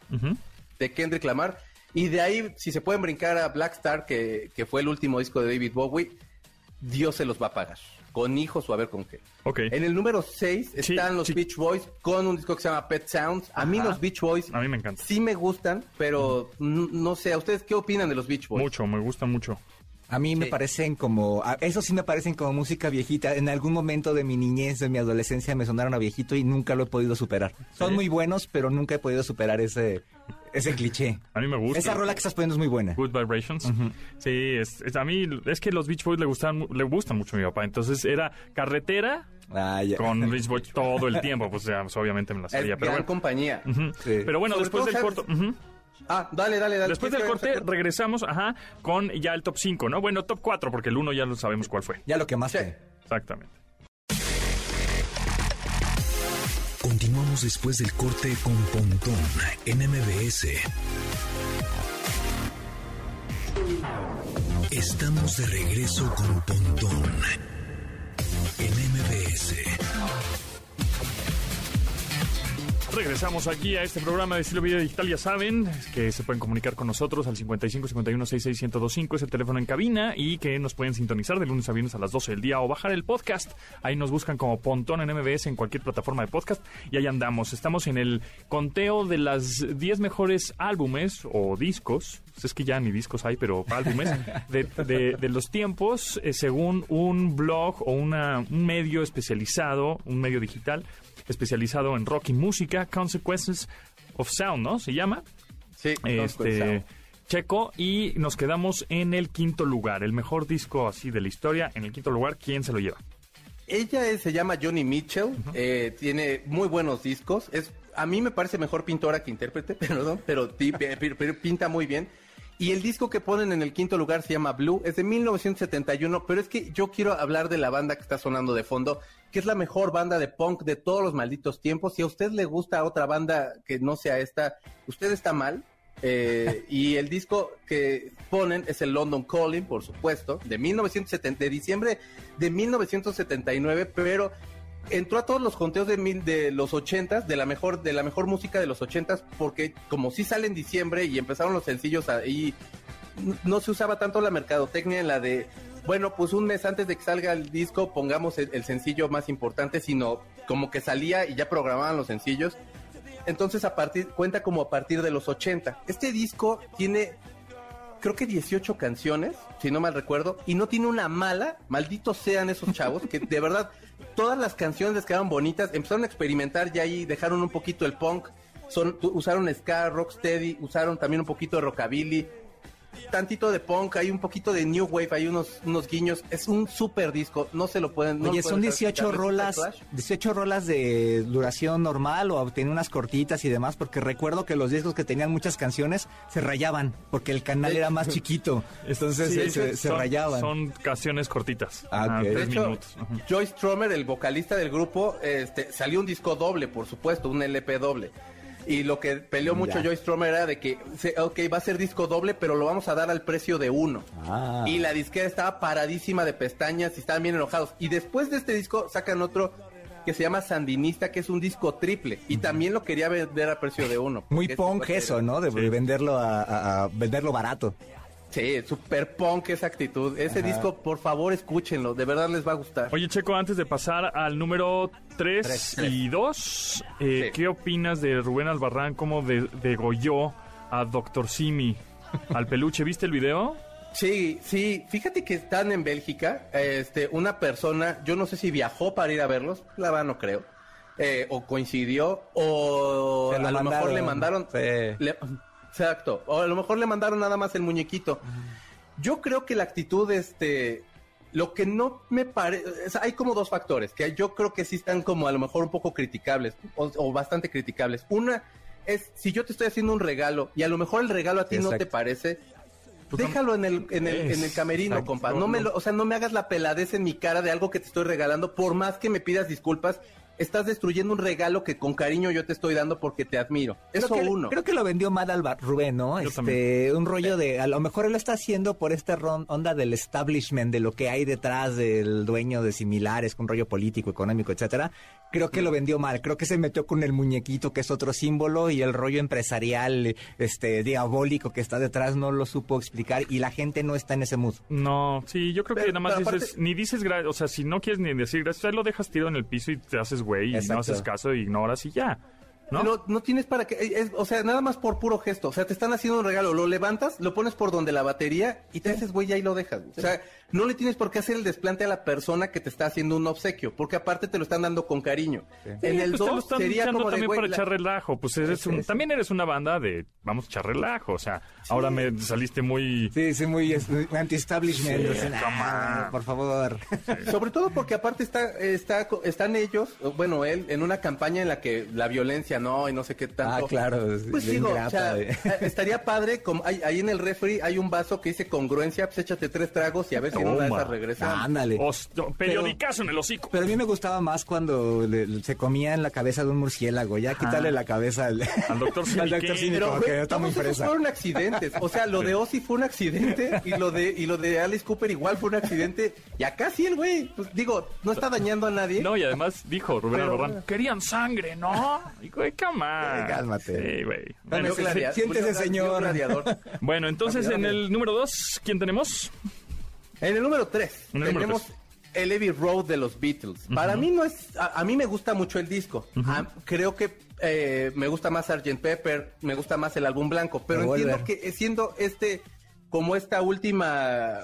de Kendrick Lamar. Y de ahí, si se pueden brincar a Black Star, que, que fue el último disco de David Bowie, Dios se los va a pagar. Con hijos o a ver con qué. Ok. En el número 6 Sí, están los sí. Beach Boys con un disco que se llama Pet Sounds. A mí Ajá. los Beach Boys A mí me encanta. sí me gustan, pero no sé, ¿a ustedes qué opinan de los Beach Boys? Mucho, me gusta mucho. A mí me Sí. parecen como, a- eso sí me parecen como música viejita. En algún momento de mi niñez, de mi adolescencia, me sonaron a viejito y nunca lo he podido superar. Son muy buenos, pero nunca he podido superar ese, ese cliché. A mí me gusta. Esa rola que estás poniendo es muy buena. Good Vibrations. Sí, es, es- a mí es que los Beach Boys le gustan, le gustan mucho a mi papá. Entonces era carretera Ah, ya. con Beach Boys todo el tiempo. Pues ya, pues, obviamente me la Es sabía. Pero gran bueno. compañía. Sí. Pero bueno, Sobre después del corto. ujú. Ah, dale, dale, dale. Después del ¿Quieres que corte regresamos, ajá, con ya el top 5, ¿no? Bueno, top 4, porque el 1 ya lo sabemos cuál fue. Ya lo que más Sí. te... Exactamente. Continuamos después del corte con Pontón en MBS. Estamos de regreso con Pontón en MBS. Regresamos aquí a este programa de estilo vida digital. Ya saben que se pueden comunicar con nosotros al 55 51 66 1025 es el teléfono en cabina y que nos pueden sintonizar de lunes a viernes a las 12 del día o bajar el podcast. Ahí nos buscan como Pontón en MBS en cualquier plataforma de podcast y ahí andamos. Estamos en el conteo de las 10 mejores álbumes o discos. Es que ya ni discos hay, pero álbumes [laughs] de, de- de los tiempos eh, según un blog o una, un medio especializado, un medio digital especializado en rock y música, Consequences of Sound, ¿no? Se llama. Sí, Este checo y nos quedamos en el quinto lugar, el mejor disco así de la historia. En el quinto lugar, ¿quién se lo lleva? Ella es- se llama Johnny Mitchell, eh, tiene muy buenos discos. Es, a mí me parece mejor pintora que intérprete, [laughs] perdón, pero, pero pinta muy bien. Y el disco que ponen en el quinto lugar se llama Blue, es de 1971, pero es que yo quiero hablar de la banda que está sonando de fondo, que es la mejor banda de punk de todos los malditos tiempos. Si a usted le gusta otra banda que no sea esta, usted está mal. Eh, y el disco que ponen es el London Calling, por supuesto, de 1970, de diciembre de 1979, pero entró a todos los conteos de, los 80s, de la mejor de la mejor música de los 80s, porque como sí sale en diciembre y empezaron los sencillos ahí, no se usaba tanto la mercadotecnia en la de, bueno, pues un mes antes de que salga el disco pongamos el, sencillo más importante, sino como que salía y ya programaban los sencillos. Entonces a partir cuenta como a partir de los 80. Este disco tiene creo que 18 canciones, si no mal recuerdo, y no tiene una mala, malditos sean esos chavos, que de verdad todas las canciones les quedaron bonitas, empezaron a experimentar ya ahí, dejaron un poquito el punk, son, usaron ska, rocksteady, usaron también un poquito de rockabilly, tantito de punk, hay un poquito de new wave, hay unos, unos guiños, es un super disco, no se lo pueden... no Oye, lo son dejar 18 escuchar, ¿ves rolas, Flash? 18 rolas de duración normal o tiene unas cortitas y demás, porque recuerdo que los discos que tenían muchas canciones se rayaban, porque el canal era más chiquito, [laughs] entonces Sí, se, se- se son- rayaban. Son canciones cortitas. Ah, tres De hecho, minutos. Joyce Stromer, el vocalista del grupo, este, salió un disco doble, por supuesto, un LP doble. Y lo que peleó mucho. Joyce Stromer era de que, ok, va a ser disco doble, pero lo vamos a dar al precio de uno. Ah. Y la disquera estaba paradísima de pestañas y estaban bien enojados. Y después de este disco sacan otro que se llama Sandinista, que es un disco triple. Y también lo quería vender a precio de uno. Muy punk eso, ¿no? De Sí. venderlo a, a- a venderlo barato. Sí, super punk esa actitud. Ese disco, por favor, escúchenlo. De verdad les va a gustar. Oye, Checo, antes de pasar al número 3 Tres. y 2, Sí. ¿qué opinas de Rubén Albarrán cómo de- degolló a Doctor Simi al peluche? ¿Viste el video? Sí, sí, fíjate que están en Bélgica, este, una persona, yo no sé si viajó para ir a verlos, la verdad no creo, eh, o coincidió, o lo a lo mejor le mandaron, Sí. le- exacto, o a lo mejor le mandaron nada más el muñequito. Yo creo que la actitud, este, lo que no me parece, hay como dos factores que yo creo que sí están como a lo mejor un poco criticables, o, o bastante criticables. Una es, si yo te estoy haciendo un regalo y a lo mejor el regalo a ti no te parece, Pues déjalo en el, en el, en el camerino, Exacto. compa. No me lo, o sea, no me hagas la peladez en mi cara de algo que te estoy regalando, por más que me pidas disculpas. Estás destruyendo un regalo que con cariño yo te estoy dando porque te admiro. Eso creo que, uno. Creo que lo vendió mal al Bar- Rubén, ¿no? Yo este, también. un rollo de, a lo mejor él lo está haciendo por esta onda del establishment, de lo que hay detrás del dueño de similares, con rollo político, económico, etcétera. Creo que lo vendió mal. Creo que se metió con el muñequito, que es otro símbolo, y el rollo empresarial, este, diabólico que está detrás no lo supo explicar, y la gente no está en ese mood. No, sí, yo creo que nada más dices, aparte- ni dices gracias, o sea, si no quieres ni decir gracias, ahí lo dejas tirado en el piso y te haces güey y no haces caso ignoras y ya. ¿No? No, no tienes para qué, es- o sea, nada más por puro gesto. O sea, te están haciendo un regalo, lo levantas, lo pones por donde la batería y te haces güey y ahí lo dejas. O sea, no le tienes por qué hacer el desplante a la persona que te está haciendo un obsequio, porque aparte te lo están dando con cariño. En el Pues te lo 2 están sería como de también güey, para la- echar relajo. Pues eres un, también eres una banda de vamos a echar relajo. O sea, ahora me saliste muy. Sí, sí, muy es- anti-establishment. O sea, on. por favor. Sobre todo porque aparte está, está, están ellos, bueno, él, en una campaña en la que la violencia no, y no sé qué tanto. Ah, claro, es Pues digo, grata, o sea, eh. estaría padre, como hay, ahí en el refri hay un vaso que dice congruencia, pues échate tres tragos y a ver si en una de esas regresa. Ándale. Os- periodicazo en el hocico. Pero a mí me gustaba más cuando le- se comía en la cabeza de un murciélago. Ya quitarle la cabeza al, Al doctor [laughs] al doctor. Simi, Pero que está muy fresa. fueron accidentes. O sea, lo de Ozzy fue un accidente y lo de y lo de Alice Cooper igual fue un accidente. Y acá sí el güey, pues digo, no está dañando a nadie. No, y además dijo Rubén querían sangre, ¿no? Y güey, come on. Eh, cálmate. Sí, güey. Bueno, siéntese, señor. gladiador. bueno, entonces en el número dos, ¿quién tenemos? En el número 3 En el número tenemos el Heavy Road de los Beatles. Para mí no es, a, a mí me gusta mucho el disco. Ah, creo que eh, me gusta más Sgt. Pepper, me gusta más el álbum blanco, pero Revolver. entiendo que eh, siendo este como esta última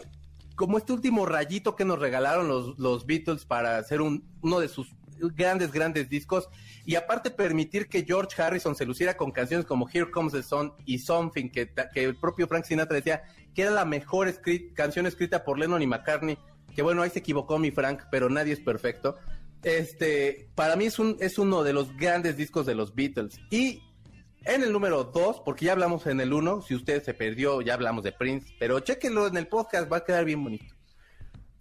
como este último rayito que nos regalaron los, los Beatles para hacer un, uno de sus grandes, grandes discos y aparte permitir que George Harrison se luciera con canciones como Here Comes the Sun y Something, que, el propio Frank Sinatra decía que era la mejor canción escrita por Lennon y McCartney, que bueno, ahí se equivocó mi Frank, pero nadie es perfecto. Este, para mí es, un, es uno de los grandes discos de los Beatles. Y en el número 2, porque ya hablamos en el 1, si usted se perdió, ya hablamos de Prince, pero chéquenlo en el podcast, va a quedar bien bonito.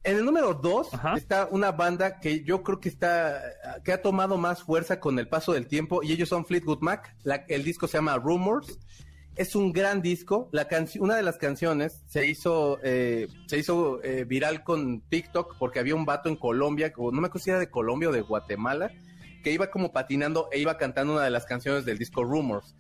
En el número 2 Ajá. está una banda que yo creo que está que ha tomado más fuerza con el paso del tiempo y ellos son Fleetwood Mac. La- el disco se llama Rumors. Es un gran disco. La una de las canciones se hizo eh, se hizo eh, viral con TikTok porque había un vato en Colombia, o no me acuerdo si era de Colombia o de Guatemala, que iba como patinando e iba cantando una de las canciones del disco Rumors.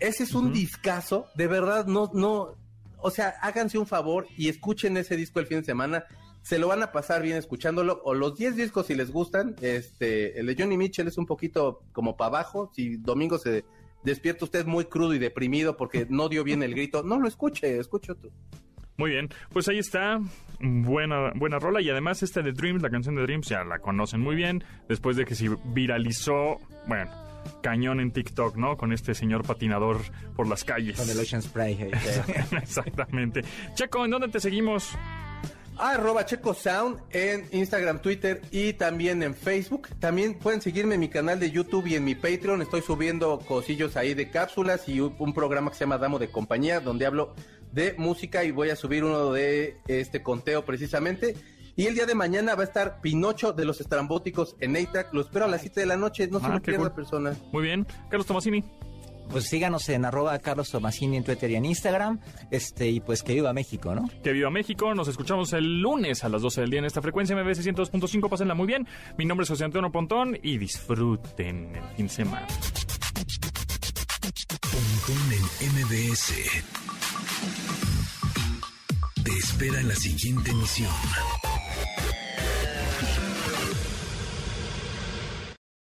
Ese es un discazo, de verdad, no, no, o sea, háganse un favor y escuchen ese disco el fin de semana. Se lo van a pasar bien escuchándolo. O los 10 discos si les gustan. Este, el de Johnny Mitchell es un poquito como para abajo. Si domingo se despierta usted muy crudo y deprimido porque no dio bien el grito, no lo escuche, escuche otro. Muy bien, pues ahí está, buena, buena rola y además esta de Dreams, la canción de Dreams ya la conocen muy bien, después de que se viralizó, bueno, cañón en TikTok, ¿no? Con este señor patinador por las calles. Con el Ocean Spray. hey. [laughs] Exactamente. Checo, ¿en dónde te seguimos? Arroba Checo Sound en Instagram, Twitter y también en Facebook. También pueden seguirme en mi canal de YouTube y en mi Patreon. Estoy subiendo cosillos ahí de cápsulas y un, programa que se llama Damo de Compañía, donde hablo de música y voy a subir uno de este conteo precisamente. Y el día de mañana va a estar Pinocho de los Estrambóticos en ATAC. Lo espero a las 7 de la noche. No se Ah, lo qué pierda, cool. persona. Muy bien, Carlos Tomasini. Pues síganos en arroba Carlos Tomasini en Twitter y en Instagram. Este, y pues que viva México, ¿no? Que viva México, nos escuchamos el lunes a las 12 del día en esta frecuencia MBS 102.5, pásenla muy bien. Mi nombre es José Antonio Pontón y disfruten el fin de semana. Pontón en MBS. Te espera en la siguiente emisión.